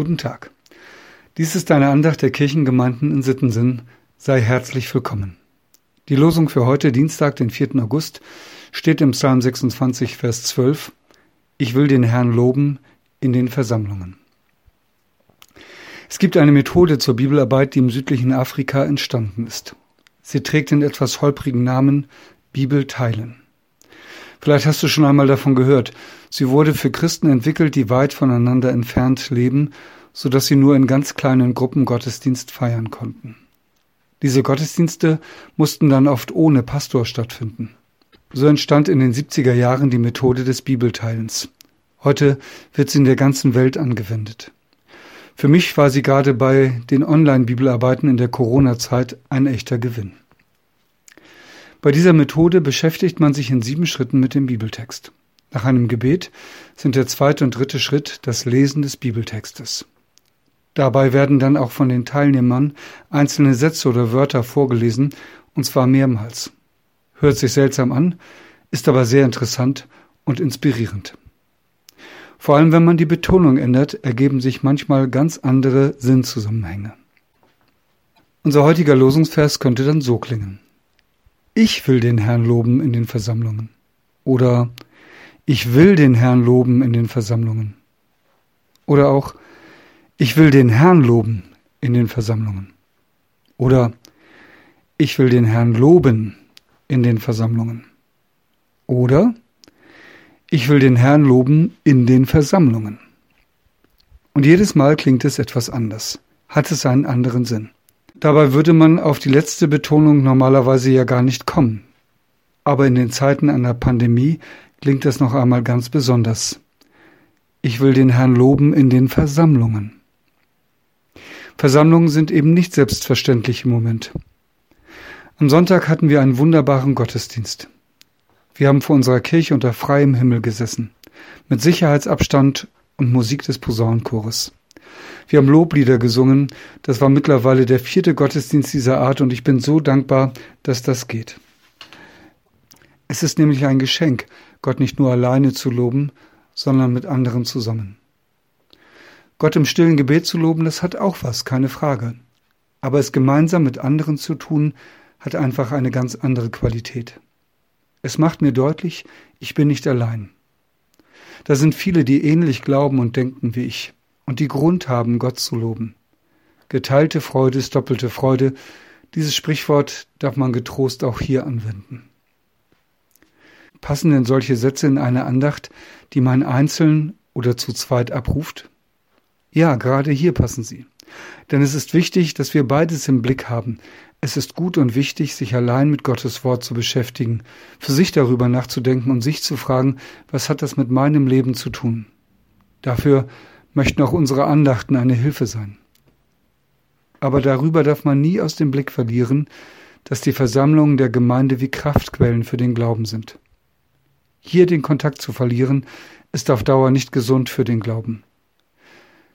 Guten Tag. Dies ist eine Andacht der Kirchengemeinden in Sittensinn. Sei herzlich willkommen. Die Losung für heute, Dienstag, den 4. August, steht im Psalm 26, Vers 12. Ich will den Herrn loben in den Versammlungen. Es gibt eine Methode zur Bibelarbeit, die im südlichen Afrika entstanden ist. Sie trägt den etwas holprigen Namen Bibel teilen. Vielleicht hast du schon einmal davon gehört. Sie wurde für Christen entwickelt, die weit voneinander entfernt leben, so dass sie nur in ganz kleinen Gruppen Gottesdienst feiern konnten. Diese Gottesdienste mussten dann oft ohne Pastor stattfinden. So entstand in den 70er Jahren die Methode des Bibelteilens. Heute wird sie in der ganzen Welt angewendet. Für mich war sie gerade bei den Online-Bibelarbeiten in der Corona-Zeit ein echter Gewinn. Bei dieser Methode beschäftigt man sich in sieben Schritten mit dem Bibeltext. Nach einem Gebet sind der zweite und dritte Schritt das Lesen des Bibeltextes. Dabei werden dann auch von den Teilnehmern einzelne Sätze oder Wörter vorgelesen, und zwar mehrmals. Hört sich seltsam an, ist aber sehr interessant und inspirierend. Vor allem wenn man die Betonung ändert, ergeben sich manchmal ganz andere Sinnzusammenhänge. Unser heutiger Losungsvers könnte dann so klingen. Ich will den Herrn loben in den Versammlungen. Oder ich will den Herrn loben in den Versammlungen. Oder auch ich will den Herrn loben in den Versammlungen. Oder ich will den Herrn loben in den Versammlungen. Oder ich will den Herrn loben in den Versammlungen. Und jedes Mal klingt es etwas anders, hat es einen anderen Sinn. Dabei würde man auf die letzte Betonung normalerweise ja gar nicht kommen. Aber in den Zeiten einer Pandemie klingt das noch einmal ganz besonders. Ich will den Herrn loben in den Versammlungen. Versammlungen sind eben nicht selbstverständlich im Moment. Am Sonntag hatten wir einen wunderbaren Gottesdienst. Wir haben vor unserer Kirche unter freiem Himmel gesessen, mit Sicherheitsabstand und Musik des Posaunenchores. Wir haben Loblieder gesungen. Das war mittlerweile der vierte Gottesdienst dieser Art und ich bin so dankbar, dass das geht. Es ist nämlich ein Geschenk, Gott nicht nur alleine zu loben, sondern mit anderen zusammen. Gott im stillen Gebet zu loben, das hat auch was, keine Frage. Aber es gemeinsam mit anderen zu tun, hat einfach eine ganz andere Qualität. Es macht mir deutlich, ich bin nicht allein. Da sind viele, die ähnlich glauben und denken wie ich und die Grund haben, Gott zu loben. Geteilte Freude ist doppelte Freude. Dieses Sprichwort darf man getrost auch hier anwenden. Passen denn solche Sätze in eine Andacht, die man einzeln oder zu zweit abruft? Ja, gerade hier passen sie. Denn es ist wichtig, dass wir beides im Blick haben. Es ist gut und wichtig, sich allein mit Gottes Wort zu beschäftigen, für sich darüber nachzudenken und sich zu fragen, was hat das mit meinem Leben zu tun? Dafür möchten auch unsere Andachten eine Hilfe sein. Aber darüber darf man nie aus dem Blick verlieren, dass die Versammlungen der Gemeinde wie Kraftquellen für den Glauben sind. Hier den Kontakt zu verlieren, ist auf Dauer nicht gesund für den Glauben.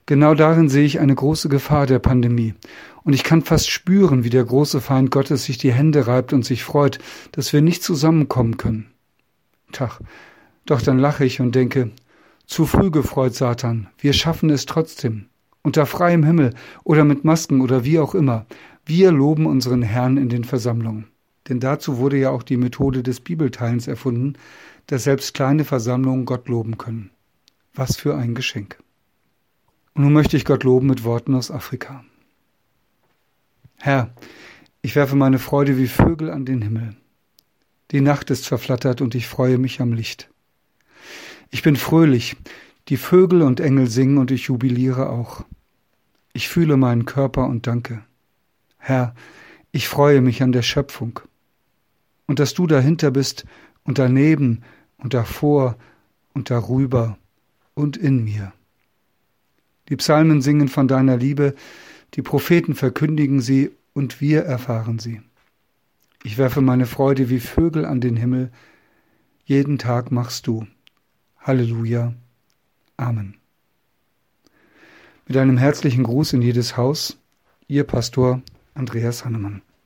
Genau darin sehe ich eine große Gefahr der Pandemie. Und ich kann fast spüren, wie der große Feind Gottes sich die Hände reibt und sich freut, dass wir nicht zusammenkommen können. Tach, doch dann lache ich und denke, zu früh gefreut, Satan. Wir schaffen es trotzdem. Unter freiem Himmel oder mit Masken oder wie auch immer. Wir loben unseren Herrn in den Versammlungen. Denn dazu wurde ja auch die Methode des Bibelteilens erfunden, dass selbst kleine Versammlungen Gott loben können. Was für ein Geschenk. Und nun möchte ich Gott loben mit Worten aus Afrika. Herr, ich werfe meine Freude wie Vögel an den Himmel. Die Nacht ist verflattert und ich freue mich am Licht. Ich bin fröhlich, die Vögel und Engel singen und ich jubiliere auch. Ich fühle meinen Körper und danke. Herr, ich freue mich an der Schöpfung. Und dass du dahinter bist und daneben und davor und darüber und in mir. Die Psalmen singen von deiner Liebe, die Propheten verkündigen sie und wir erfahren sie. Ich werfe meine Freude wie Vögel an den Himmel, jeden Tag machst du. Halleluja. Amen. Mit einem herzlichen Gruß in jedes Haus, Ihr Pastor Andreas Hannemann.